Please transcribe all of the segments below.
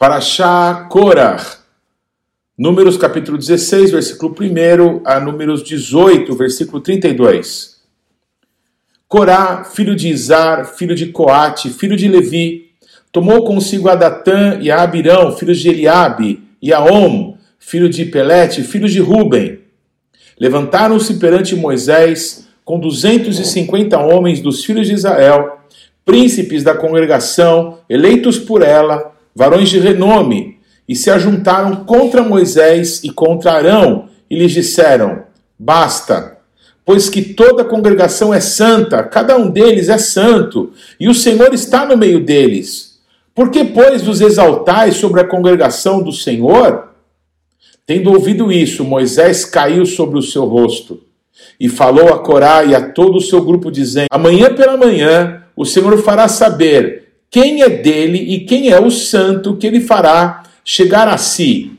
Paraxá Korah. Números capítulo 16, versículo 1 a Números 18, versículo 32. Corá, filho de Izar, filho de Coate, filho de Levi, tomou consigo a Datã e a Abirão, filhos de Eliabe, e a Om, filho de Pelete, filhos de Ruben. Levantaram-se perante Moisés com duzentos e cinquenta homens dos filhos de Israel, príncipes da congregação, eleitos por ela, varões de renome, e se ajuntaram contra Moisés e contra Arão, e lhes disseram: Basta, pois que toda a congregação é santa, cada um deles é santo, e o Senhor está no meio deles. Por que, pois, vos exaltais sobre a congregação do Senhor? Tendo ouvido isso, Moisés caiu sobre o seu rosto e falou a Corá e a todo o seu grupo, dizendo: Amanhã pela manhã o Senhor fará saber quem é dele e quem é o santo que ele fará chegar a si.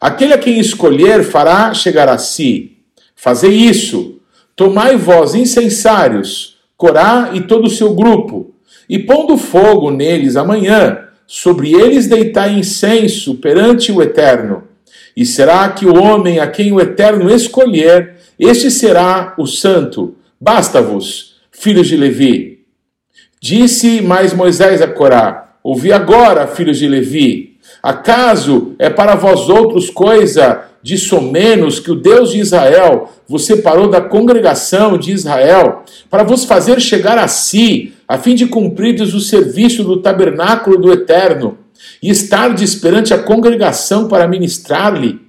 Aquele a quem escolher fará chegar a si. Fazei isso. Tomai vós incensários, Corá e todo o seu grupo, e pondo fogo neles amanhã, sobre eles deitai incenso perante o Eterno. E será que o homem a quem o Eterno escolher, este será o santo. Basta-vos, filhos de Levi. Disse mais Moisés a Corá: Ouvi agora, filhos de Levi. Acaso é para vós outros coisa de somenos que o Deus de Israel vos separou da congregação de Israel para vos fazer chegar a si, a fim de cumprirdes o serviço do tabernáculo do Eterno e estardes perante a congregação para ministrar-lhe?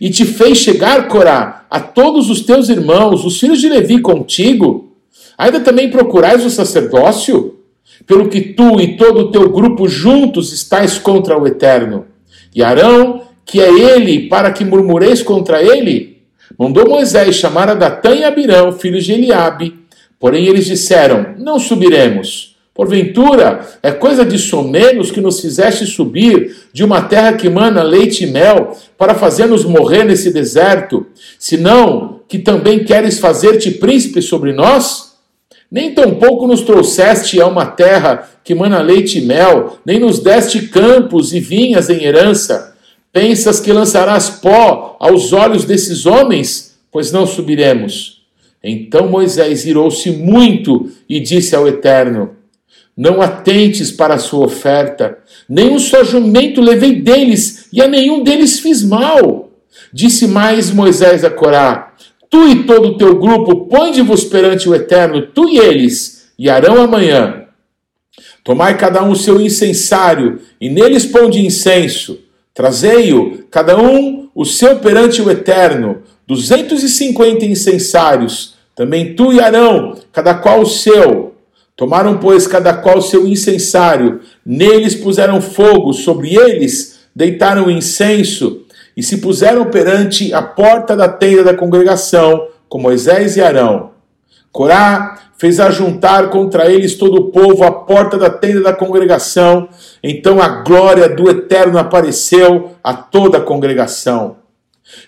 E te fez chegar, Corá, a todos os teus irmãos, os filhos de Levi contigo? Ainda também procurais o sacerdócio? Pelo que tu e todo o teu grupo juntos estáis contra o Eterno. E Arão, que é ele, para que murmureis contra ele? Mandou Moisés chamar a Datã e Abirão, filhos de Eliabe. Porém eles disseram: Não subiremos. Porventura, é coisa de somenos que nos fizeste subir de uma terra que mana leite e mel, para fazer-nos morrer nesse deserto, senão que também queres fazer-te príncipe sobre nós? Nem tampouco nos trouxeste a uma terra que mana leite e mel, nem nos deste campos e vinhas em herança. Pensas que lançarás pó aos olhos desses homens? Pois não subiremos. Então Moisés irou-se muito e disse ao Eterno: Não atentes para a sua oferta, nem um só jumento levei deles, e a nenhum deles fiz mal. Disse mais Moisés a Corá: tu e todo o teu grupo, ponde-vos perante o Eterno, tu e eles, e harão amanhã. Tomai cada um o seu incensário, e neles ponde incenso. Trazei-o, cada um o seu perante o Eterno, duzentos e cinquenta incensários, também tu e Arão, cada qual o seu. Tomaram, pois, cada qual o seu incensário, neles puseram fogo, sobre eles deitaram incenso, e se puseram perante a porta da tenda da congregação, com Moisés e Arão. Corá fez ajuntar contra eles todo o povo à porta da tenda da congregação. Então a glória do Eterno apareceu a toda a congregação.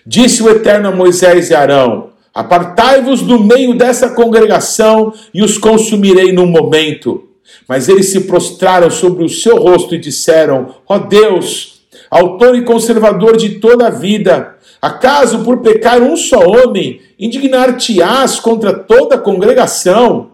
Disse o Eterno a Moisés e Arão: Apartai-vos do meio dessa congregação e os consumirei num momento. Mas eles se prostraram sobre o seu rosto e disseram: Ó oh Deus, autor e conservador de toda a vida, acaso por pecar um só homem, indignar-te-ás contra toda a congregação?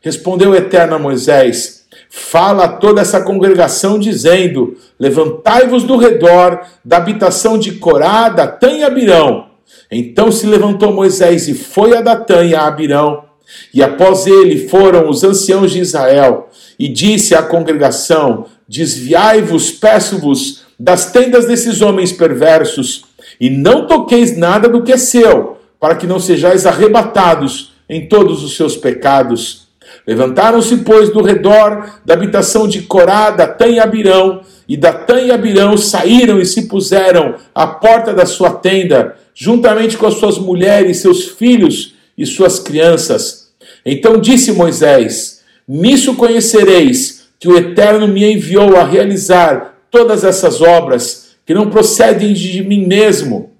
Respondeu o Eterno a Moisés: Fala a toda essa congregação, dizendo: Levantai-vos do redor da habitação de Corá, Datã e Abirão. Então se levantou Moisés e foi a Datã e a Abirão. E após ele foram os anciãos de Israel, e disse à congregação: Desviai-vos, peço-vos, das tendas desses homens perversos, e não toqueis nada do que é seu, para que não sejais arrebatados em todos os seus pecados. Levantaram-se, pois, do redor da habitação de Corá, Datã e Abirão, e Datã e Abirão saíram e se puseram à porta da sua tenda, juntamente com as suas mulheres, seus filhos e suas crianças. Então disse Moisés: Nisso conhecereis que o Eterno me enviou a realizar todas essas obras que não procedem de mim mesmo.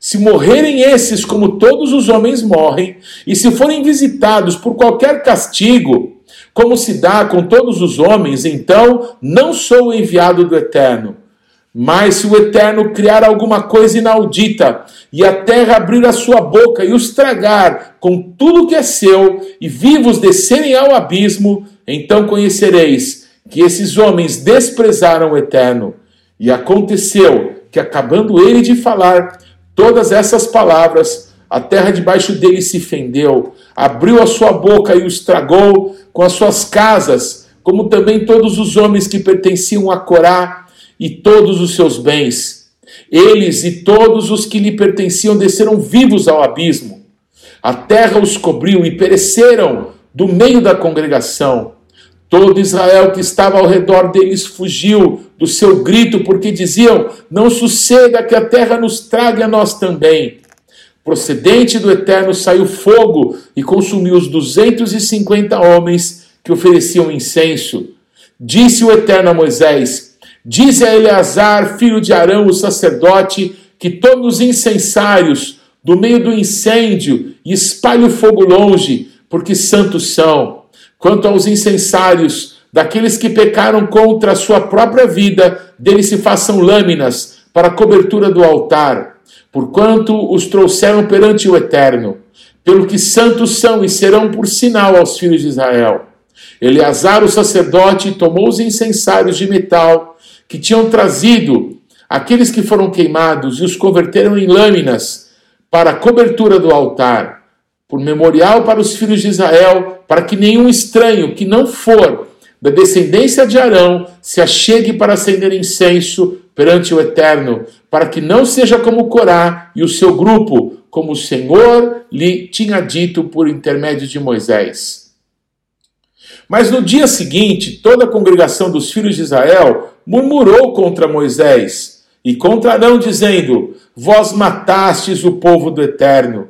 Se morrerem esses como todos os homens morrem, e se forem visitados por qualquer castigo, como se dá com todos os homens, então não sou enviado do Eterno. Mas se o Eterno criar alguma coisa inaudita, e a terra abrir a sua boca e os tragar com tudo que é seu, e vivos descerem ao abismo, então conhecereis que esses homens desprezaram o Eterno. E aconteceu que, acabando ele de falar todas essas palavras, a terra debaixo dele se fendeu, abriu a sua boca e os tragou com as suas casas, como também todos os homens que pertenciam a Corá e todos os seus bens. Eles e todos os que lhe pertenciam desceram vivos ao abismo. A terra os cobriu e pereceram do meio da congregação. Todo Israel que estava ao redor deles fugiu do seu grito, porque diziam: Não suceda que a terra nos trague a nós também. Procedente do Eterno saiu fogo e consumiu os duzentos e cinquenta homens que ofereciam incenso. Disse o Eterno a Moisés: Diz a Eleazar, filho de Arão, o sacerdote, que tome os incensários do meio do incêndio e espalhe o fogo longe, porque santos são. Quanto aos incensários, daqueles que pecaram contra a sua própria vida, deles se façam lâminas para a cobertura do altar, porquanto os trouxeram perante o Eterno, pelo que santos são e serão por sinal aos filhos de Israel. Eleazar, o sacerdote, tomou os incensários de metal que tinham trazido aqueles que foram queimados e os converteram em lâminas para a cobertura do altar, por memorial para os filhos de Israel, para que nenhum estranho que não for da descendência de Arão se achegue para acender incenso perante o Eterno, para que não seja como Corá e o seu grupo, como o Senhor lhe tinha dito por intermédio de Moisés. Mas no dia seguinte, toda a congregação dos filhos de Israel murmurou contra Moisés e contra Arão, dizendo: Vós matastes o povo do Eterno.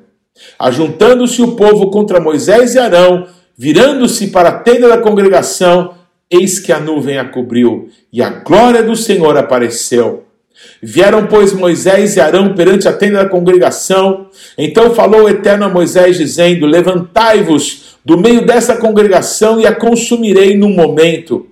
Ajuntando-se o povo contra Moisés e Arão, virando-se para a tenda da congregação, eis que a nuvem a cobriu, e a glória do Senhor apareceu. Vieram, pois, Moisés e Arão perante a tenda da congregação. Então falou o Eterno a Moisés, dizendo: Levantai-vos do meio dessa congregação e a consumirei num momento.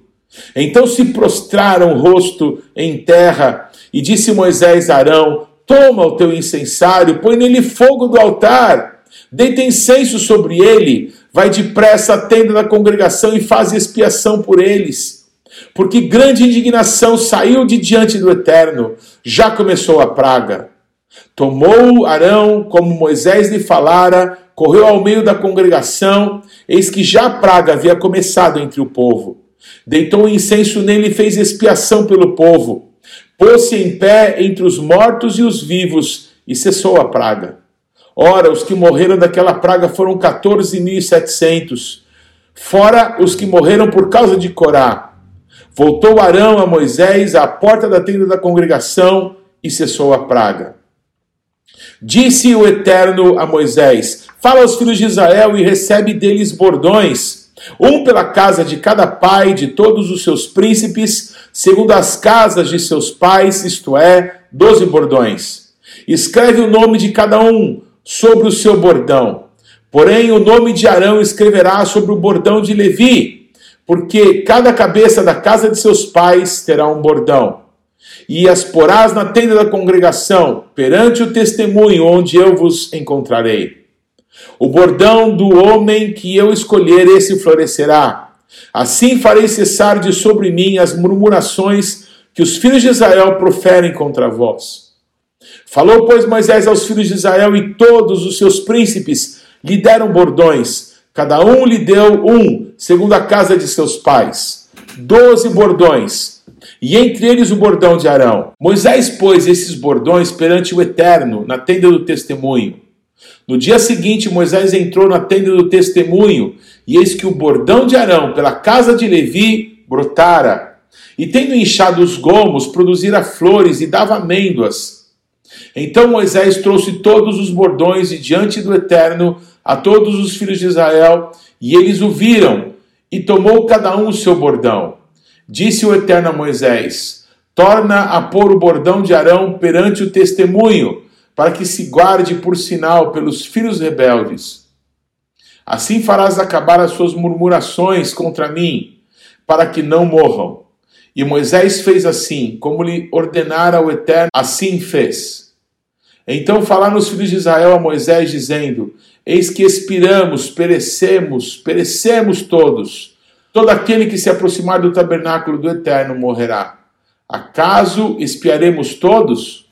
Então se prostraram o rosto em terra, e disse Moisés a Arão: Toma o teu incensário, põe nele fogo do altar, deita incenso sobre ele, vai depressa à tenda da congregação e faz expiação por eles. Porque grande indignação saiu de diante do Eterno, já começou a praga. Tomou Arão, como Moisés lhe falara, correu ao meio da congregação, eis que já a praga havia começado entre o povo. Deitou incenso nele e fez expiação pelo povo. Pôs-se em pé entre os mortos e os vivos e cessou a praga. Ora, os que morreram daquela praga foram 14.700, fora os que morreram por causa de Corá. Voltou Arão a Moisés à porta da tenda da congregação e cessou a praga. Disse o Eterno a Moisés: Fala aos filhos de Israel e recebe deles bordões um pela casa de cada pai de todos os seus príncipes, segundo as casas de seus pais, isto é, doze bordões. Escreve o nome de cada um sobre o seu bordão. Porém, o nome de Arão escreverá sobre o bordão de Levi, porque cada cabeça da casa de seus pais terá um bordão. E as porás na tenda da congregação, perante o testemunho onde eu vos encontrarei. O bordão do homem que eu escolher, esse florescerá. Assim farei cessar de sobre mim as murmurações que os filhos de Israel proferem contra vós. Falou, pois, Moisés aos filhos de Israel, e todos os seus príncipes lhe deram bordões. Cada um lhe deu um, segundo a casa de seus pais. Doze bordões, e entre eles o bordão de Arão. Moisés pôs esses bordões perante o Eterno, na tenda do testemunho. No dia seguinte, Moisés entrou na tenda do testemunho, e eis que o bordão de Arão, pela casa de Levi, brotara. E tendo inchado os gomos, produzira flores e dava amêndoas. Então Moisés trouxe todos os bordões e diante do Eterno a todos os filhos de Israel, e eles o viram, e tomou cada um o seu bordão. Disse o Eterno a Moisés: Torna a pôr o bordão de Arão perante o testemunho, para que se guarde por sinal pelos filhos rebeldes. Assim farás acabar as suas murmurações contra mim, para que não morram. E Moisés fez assim, como lhe ordenara o Eterno, assim fez. Então falaram os filhos de Israel a Moisés, dizendo: Eis que expiramos, perecemos, perecemos todos. Todo aquele que se aproximar do tabernáculo do Eterno morrerá. Acaso espiaremos todos?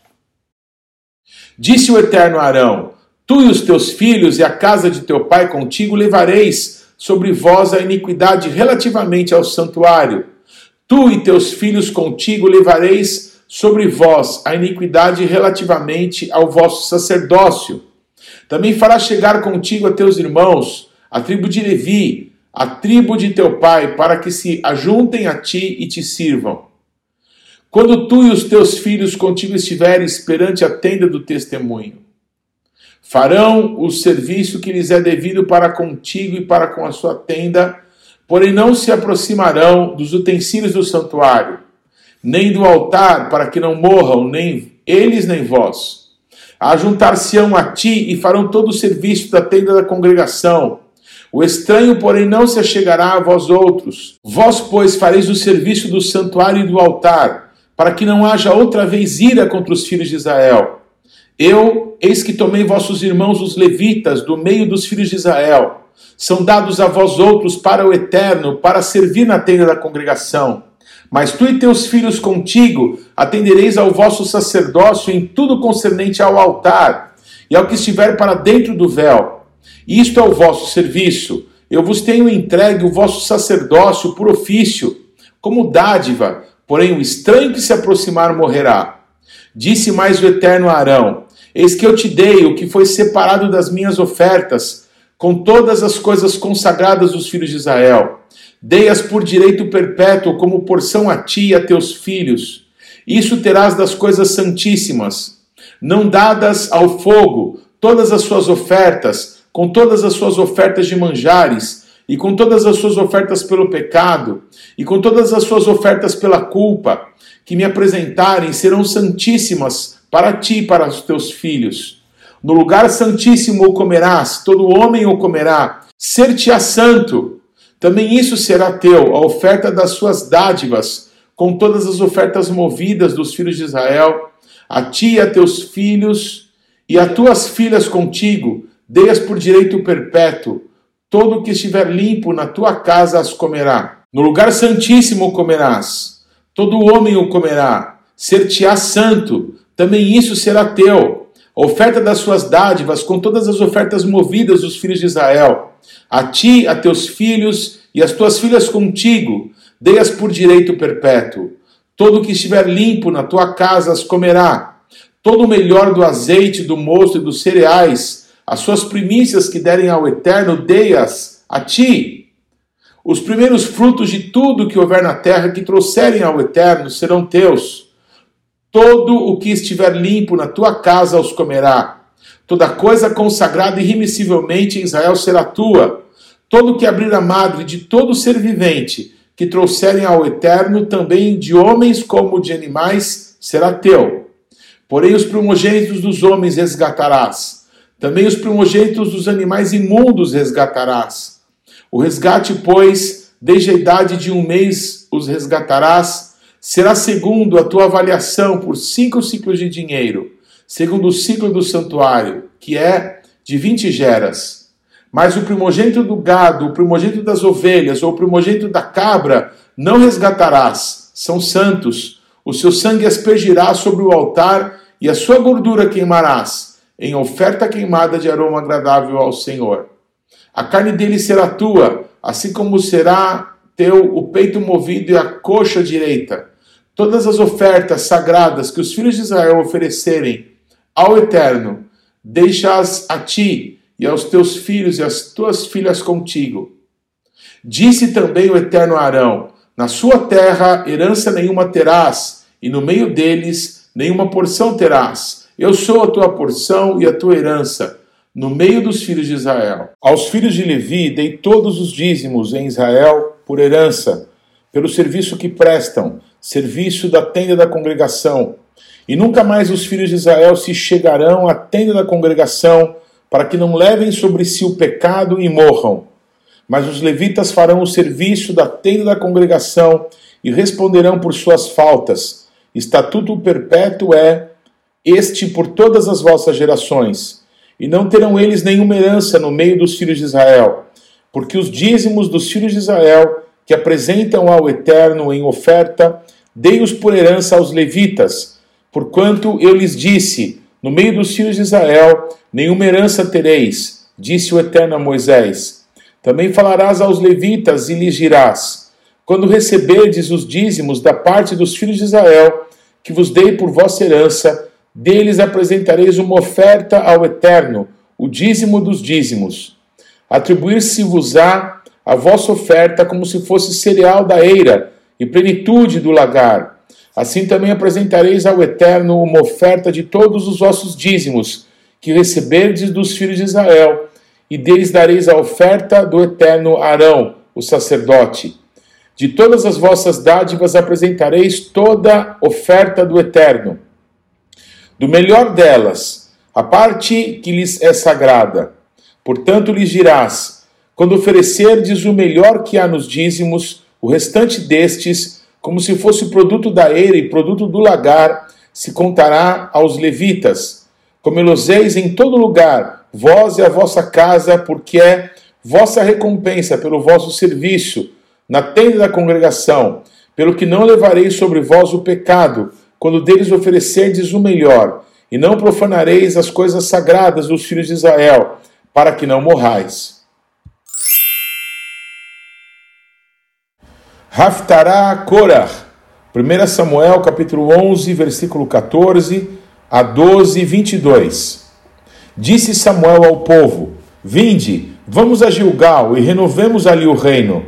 Disse o Eterno a Arão: Tu e os teus filhos e a casa de teu pai contigo levareis sobre vós a iniquidade relativamente ao santuário Tu e teus filhos contigo levareis sobre vós a iniquidade relativamente ao vosso sacerdócio. Também fará chegar contigo a teus irmãos, a tribo de Levi, a tribo de teu pai, para que se ajuntem a ti e te sirvam. Quando tu e os teus filhos contigo estiveres perante a tenda do testemunho, farão o serviço que lhes é devido para contigo e para com a sua tenda, porém não se aproximarão dos utensílios do santuário, nem do altar, para que não morram, nem eles nem vós. Ajuntar-se-ão a ti e farão todo o serviço da tenda da congregação. O estranho, porém, não se achegará a vós outros. Vós, pois, fareis o serviço do santuário e do altar, para que não haja outra vez ira contra os filhos de Israel. Eu, eis que tomei vossos irmãos, os levitas, do meio dos filhos de Israel são dados a vós outros para o eterno, para servir na tenda da congregação. Mas tu e teus filhos contigo atendereis ao vosso sacerdócio em tudo concernente ao altar e ao que estiver para dentro do véu. Isto é o vosso serviço. Eu vos tenho entregue o vosso sacerdócio por ofício, como dádiva, porém o estranho que se aproximar morrerá. Disse mais o Eterno Arão: Eis que eu te dei o que foi separado das minhas ofertas com todas as coisas consagradas dos filhos de Israel. Dei-as por direito perpétuo, como porção a ti e a teus filhos. Isso terás das coisas santíssimas, não dadas ao fogo, todas as suas ofertas, com todas as suas ofertas de manjares, e com todas as suas ofertas pelo pecado, e com todas as suas ofertas pela culpa, que me apresentarem, serão santíssimas para ti e para os teus filhos. No lugar santíssimo o comerás, todo homem o comerá. Ser-te-á santo. Também isso será teu, a oferta das suas dádivas, com todas as ofertas movidas dos filhos de Israel, a ti e a teus filhos e a tuas filhas contigo, dei-as por direito perpétuo. Todo que estiver limpo na tua casa as comerá. No lugar santíssimo comerás. Todo homem o comerá. Ser-te-á santo. Também isso será teu oferta das suas dádivas com todas as ofertas movidas dos filhos de Israel. A ti, a teus filhos e as tuas filhas contigo, dei-as por direito perpétuo. Todo o que estiver limpo na tua casa as comerá. Todo o melhor do azeite, do mosto e dos cereais, as suas primícias que derem ao Eterno, dei-as a ti. Os primeiros frutos de tudo que houver na terra que trouxerem ao Eterno serão teus Todo o que estiver limpo na tua casa os comerá. Toda coisa consagrada irremissivelmente em Israel será tua. Todo o que abrir a madre de todo ser vivente que trouxerem ao eterno, também de homens como de animais, será teu. Porém, os primogênitos dos homens resgatarás. Também os primogênitos dos animais imundos resgatarás. O resgate, pois, desde a idade de um mês os resgatarás será segundo a tua avaliação por cinco ciclos de dinheiro, segundo o ciclo do santuário, que é de vinte geras. Mas o primogênito do gado, o primogênito das ovelhas ou o primogênito da cabra não resgatarás, são santos. O seu sangue aspergirás sobre o altar e a sua gordura queimarás, em oferta queimada de aroma agradável ao Senhor. A carne dele será tua, assim como será teu o peito movido e a coxa direita todas as ofertas sagradas que os filhos de Israel oferecerem ao Eterno, deixa-as a ti e aos teus filhos e às tuas filhas contigo. Disse também o Eterno a Arão: Na sua terra herança nenhuma terás, e no meio deles nenhuma porção terás. Eu sou a tua porção e a tua herança, no meio dos filhos de Israel. Aos filhos de Levi dei todos os dízimos em Israel por herança, pelo serviço que prestam serviço da tenda da congregação. E nunca mais os filhos de Israel se chegarão à tenda da congregação, para que não levem sobre si o pecado e morram. Mas os levitas farão o serviço da tenda da congregação e responderão por suas faltas. Estatuto perpétuo é este por todas as vossas gerações. E não terão eles nenhuma herança no meio dos filhos de Israel, porque os dízimos dos filhos de Israel, que apresentam ao Eterno em oferta, dei-os por herança aos levitas, porquanto eu lhes disse: No meio dos filhos de Israel, nenhuma herança tereis, disse o Eterno a Moisés. Também falarás aos levitas e lhes dirás: Quando receberdes os dízimos da parte dos filhos de Israel, que vos dei por vossa herança, deles apresentareis uma oferta ao Eterno, o dízimo dos dízimos. Atribuir-se-vos-á a vossa oferta como se fosse cereal da eira e plenitude do lagar. Assim também apresentareis ao Eterno uma oferta de todos os vossos dízimos, que receberdes dos filhos de Israel, e deles dareis a oferta do Eterno Arão, o sacerdote. De todas as vossas dádivas apresentareis toda oferta do Eterno do melhor delas, a parte que lhes é sagrada. Portanto, lhes dirás: quando oferecerdes o melhor que há nos dízimos, o restante destes, como se fosse produto da eira e produto do lagar, se contará aos levitas. Comeloseis em todo lugar, vós e a vossa casa, porque é vossa recompensa pelo vosso serviço na tenda da congregação, pelo que não levareis sobre vós o pecado, quando deles oferecerdes o melhor, e não profanareis as coisas sagradas dos filhos de Israel, para que não morrais. Haftará Korah, 1 Samuel capítulo 11, versículo 14 a 12, 22. Disse Samuel ao povo: Vinde, vamos a Gilgal e renovemos ali o reino.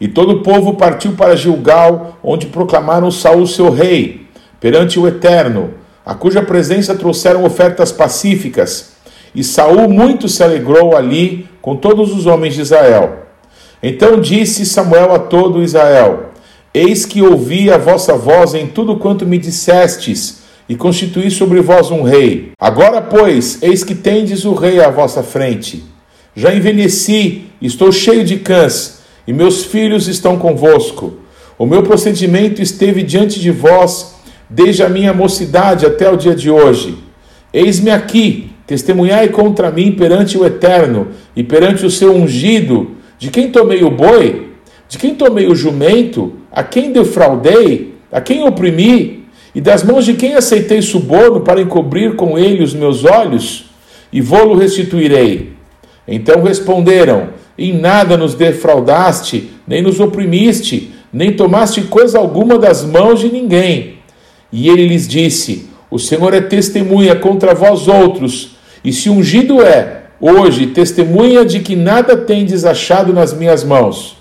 E todo o povo partiu para Gilgal, onde proclamaram Saul seu rei perante o Eterno, a cuja presença trouxeram ofertas pacíficas, e Saul muito se alegrou ali com todos os homens de Israel. Então disse Samuel a todo Israel: Eis que ouvi a vossa voz em tudo quanto me dissestes, e constituí sobre vós um rei. Agora, pois, eis que tendes o rei à vossa frente. Já envelheci, estou cheio de cãs, e meus filhos estão convosco. O meu procedimento esteve diante de vós desde a minha mocidade até o dia de hoje. Eis-me aqui, testemunhai contra mim perante o Eterno e perante o seu ungido, de quem tomei o boi, de quem tomei o jumento, a quem defraudei, a quem oprimi, e das mãos de quem aceitei suborno para encobrir com ele os meus olhos, e vou-lo restituirei. Então responderam: Em nada nos defraudaste, nem nos oprimiste, nem tomaste coisa alguma das mãos de ninguém e ele lhes disse: O Senhor é testemunha contra vós outros, e se ungido é, hoje, testemunha de que nada tendes achado nas minhas mãos.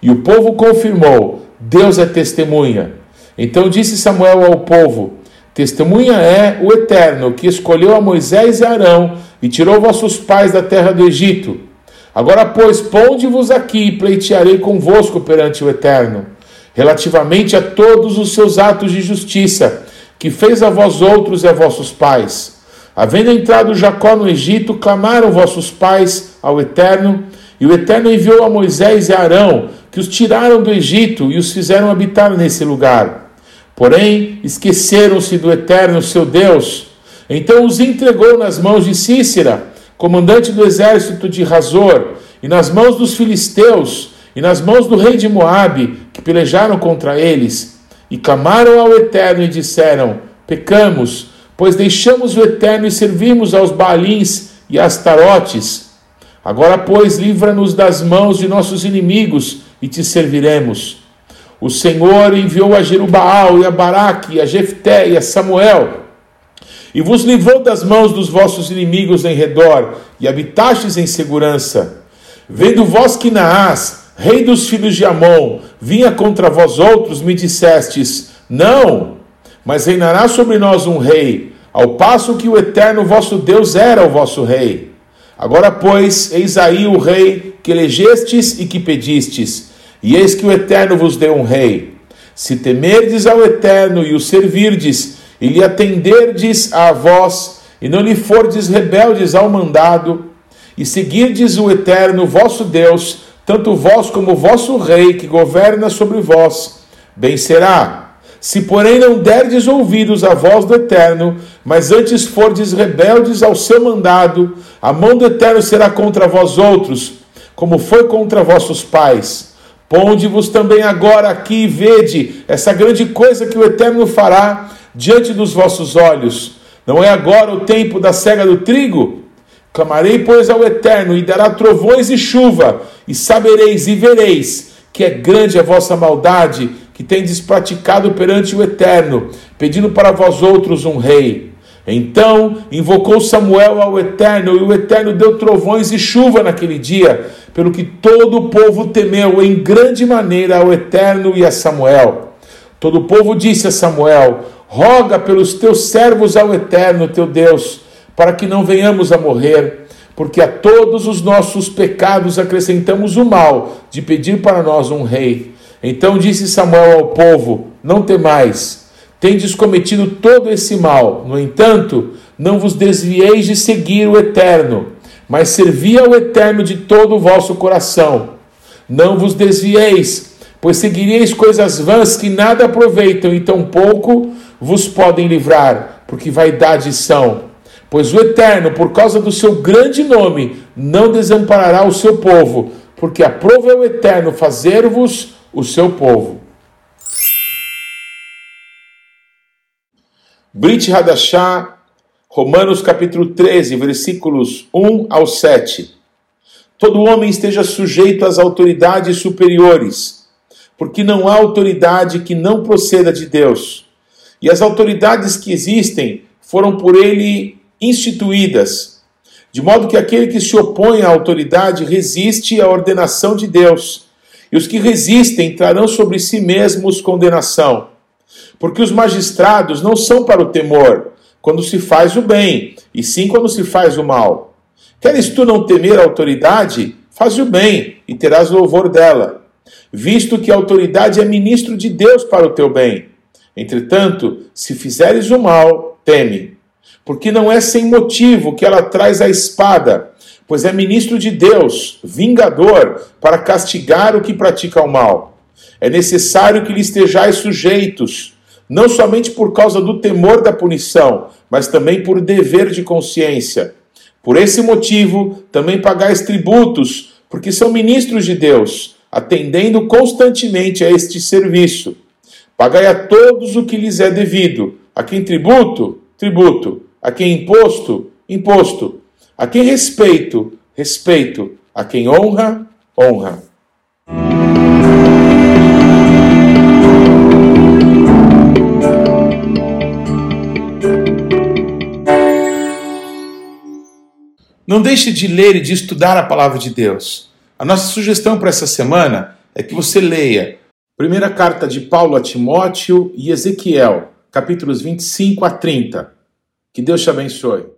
E o povo confirmou: Deus é testemunha. Então disse Samuel ao povo: Testemunha é o Eterno, que escolheu a Moisés e Arão e tirou vossos pais da terra do Egito. Agora, pois, ponde-vos aqui e pleitearei convosco perante o Eterno relativamente a todos os seus atos de justiça, que fez a vós outros e a vossos pais. Havendo entrado Jacó no Egito, clamaram vossos pais ao Eterno, e o Eterno enviou a Moisés e a Arão, que os tiraram do Egito e os fizeram habitar nesse lugar. Porém, esqueceram-se do Eterno, seu Deus. Então os entregou nas mãos de Cícera, comandante do exército de Razor, e nas mãos dos filisteus, e nas mãos do rei de Moabe, que pelejaram contra eles, e clamaram ao Eterno e disseram: Pecamos, pois deixamos o Eterno e servimos aos Baalins e às Tarotes. Agora, pois, livra-nos das mãos de nossos inimigos e te serviremos. O Senhor enviou a Jerubaal e a Baraque, e a Jefté e a Samuel, e vos livrou das mãos dos vossos inimigos em redor, e habitastes em segurança. Vendo vós que Naás, rei dos filhos de Amon, vinha contra vós outros, me dissestes: Não, mas reinará sobre nós um rei, ao passo que o eterno vosso Deus era o vosso rei. Agora, pois, eis aí o rei que elegestes e que pedistes, e eis que o eterno vos deu um rei. Se temerdes ao eterno e o servirdes, e lhe atenderdes a vós, e não lhe fordes rebeldes ao mandado, e seguirdes o eterno vosso Deus, tanto vós como o vosso rei que governa sobre vós, bem será. Se, porém, não derdes ouvidos à voz do Eterno, mas antes fordes rebeldes ao seu mandado, a mão do Eterno será contra vós outros, como foi contra vossos pais. Ponde-vos também agora aqui e vede essa grande coisa que o Eterno fará diante dos vossos olhos. Não é agora o tempo da cega do trigo? Clamarei, pois, ao Eterno, e dará trovões e chuva, e sabereis e vereis que é grande a vossa maldade, que tendes praticado perante o Eterno, pedindo para vós outros um rei. Então invocou Samuel ao Eterno, e o Eterno deu trovões e chuva naquele dia, pelo que todo o povo temeu em grande maneira ao Eterno e a Samuel. Todo o povo disse a Samuel: Roga pelos teus servos ao Eterno, teu Deus para que não venhamos a morrer, porque a todos os nossos pecados acrescentamos o mal de pedir para nós um rei. Então disse Samuel ao povo: Não temais, tendes cometido todo esse mal. No entanto, não vos desvieis de seguir o Eterno, mas servi ao Eterno de todo o vosso coração. Não vos desvieis, pois seguireis coisas vãs que nada aproveitam e tão pouco vos podem livrar, porque vaidade são. Pois o Eterno, por causa do seu grande nome, não desamparará o seu povo, porque aprova o Eterno fazer-vos o seu povo. Brit Hadashah, Romanos capítulo 13, versículos 1 ao 7. Todo homem esteja sujeito às autoridades superiores, porque não há autoridade que não proceda de Deus. E as autoridades que existem foram por ele instituídas, de modo que aquele que se opõe à autoridade resiste à ordenação de Deus, e os que resistem trarão sobre si mesmos condenação. Porque os magistrados não são para o temor, quando se faz o bem, e sim quando se faz o mal. Queres tu não temer a autoridade? Faz o bem, e terás louvor dela, visto que a autoridade é ministro de Deus para o teu bem. Entretanto, se fizeres o mal, teme porque não é sem motivo que ela traz a espada, pois é ministro de Deus, vingador, para castigar o que pratica o mal. É necessário que lhe estejais sujeitos, não somente por causa do temor da punição, mas também por dever de consciência. Por esse motivo, também pagais tributos, porque são ministros de Deus, atendendo constantemente a este serviço. Pagai a todos o que lhes é devido. A quem tributo? Tributo a quem imposto, imposto. A quem respeito, respeito. A quem honra, honra. Não deixe de ler e de estudar a palavra de Deus. A nossa sugestão para essa semana é que você leia primeira carta de Paulo a Timóteo e Ezequiel, capítulos 25 a 30. Que Deus te abençoe.